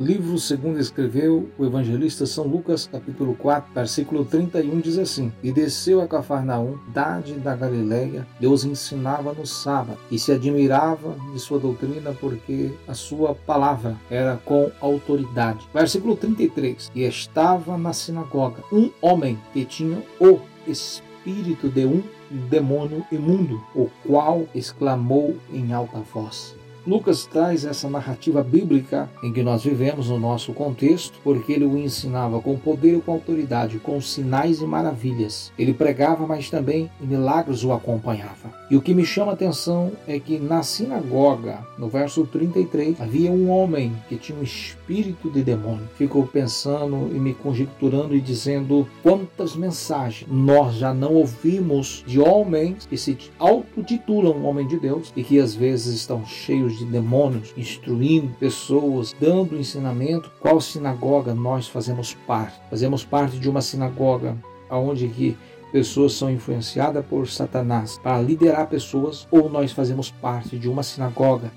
Livro segundo escreveu o evangelista São Lucas, capítulo 4, versículo 31 diz assim: E desceu a Cafarnaum, dade da Galileia, Deus ensinava no sábado, e se admirava de sua doutrina, porque a sua palavra era com autoridade. Versículo 33: E estava na sinagoga um homem que tinha o espírito de um demônio imundo, o qual exclamou em alta voz: Lucas traz essa narrativa bíblica em que nós vivemos no nosso contexto, porque ele o ensinava com poder e com autoridade, com sinais e maravilhas. Ele pregava, mas também milagres o acompanhava. E o que me chama a atenção é que na sinagoga, no verso 33, havia um homem que tinha um espírito de demônio. Ficou pensando e me conjecturando e dizendo quantas mensagens nós já não ouvimos de homens que se autotitulam homem de Deus e que às vezes estão cheios de demônios, instruindo pessoas, dando ensinamento. Qual sinagoga nós fazemos parte? Fazemos parte de uma sinagoga onde que pessoas são influenciadas por Satanás para liderar pessoas, ou nós fazemos parte de uma sinagoga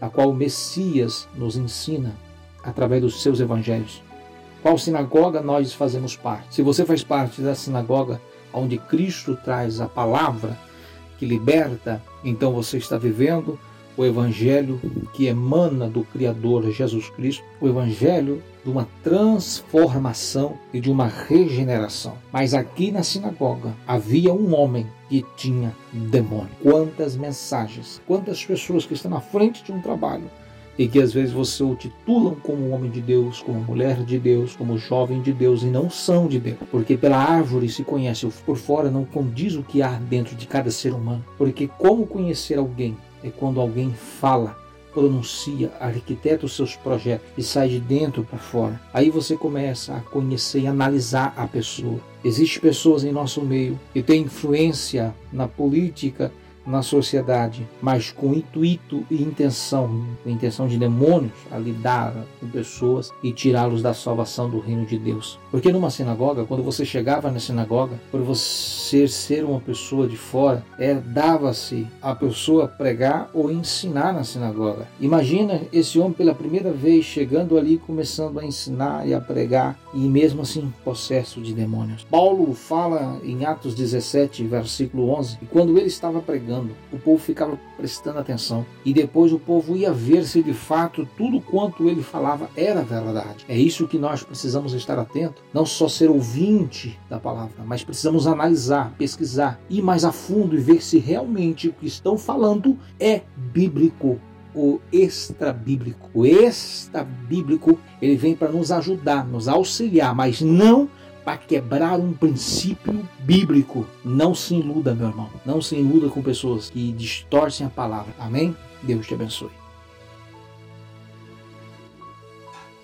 a qual o Messias nos ensina através dos seus evangelhos. Qual sinagoga nós fazemos parte? Se você faz parte da sinagoga onde Cristo traz a palavra que liberta, então você está vivendo o evangelho que emana do Criador Jesus Cristo, o evangelho de uma transformação e de uma regeneração. Mas aqui na sinagoga havia um homem que tinha demônio. Quantas mensagens, quantas pessoas que estão na frente de um trabalho e que às vezes você o titulam como homem de Deus, como mulher de Deus, como jovem de Deus e não são de Deus. Porque pela árvore se conhece, por fora não condiz o que há dentro de cada ser humano. Porque como conhecer alguém é quando alguém fala, pronuncia, arquiteta os seus projetos e sai de dentro para fora. Aí você começa a conhecer e analisar a pessoa. Existem pessoas em nosso meio que têm influência na política, na sociedade, mas com intuito e intenção, com intenção de demônios, a lidar com pessoas e tirá-los da salvação do reino de Deus. Porque numa sinagoga, quando você chegava na sinagoga, por você ser uma pessoa de fora, é dava-se a pessoa pregar ou ensinar na sinagoga. Imagina esse homem pela primeira vez chegando ali, começando a ensinar e a pregar, e mesmo assim possesso de demônios. Paulo fala em Atos 17, versículo 11, que quando ele estava pregando o povo ficava prestando atenção e depois o povo ia ver se de fato tudo quanto ele falava era verdade. É isso que nós precisamos estar atentos, não só ser ouvinte da palavra, mas precisamos analisar, pesquisar, ir mais a fundo e ver se realmente o que estão falando é bíblico o extra bíblico. O extra bíblico ele vem para nos ajudar, nos auxiliar, mas não para quebrar um princípio bíblico. Não se iluda, meu irmão. Não se iluda com pessoas que distorcem a palavra. Amém? Deus te abençoe.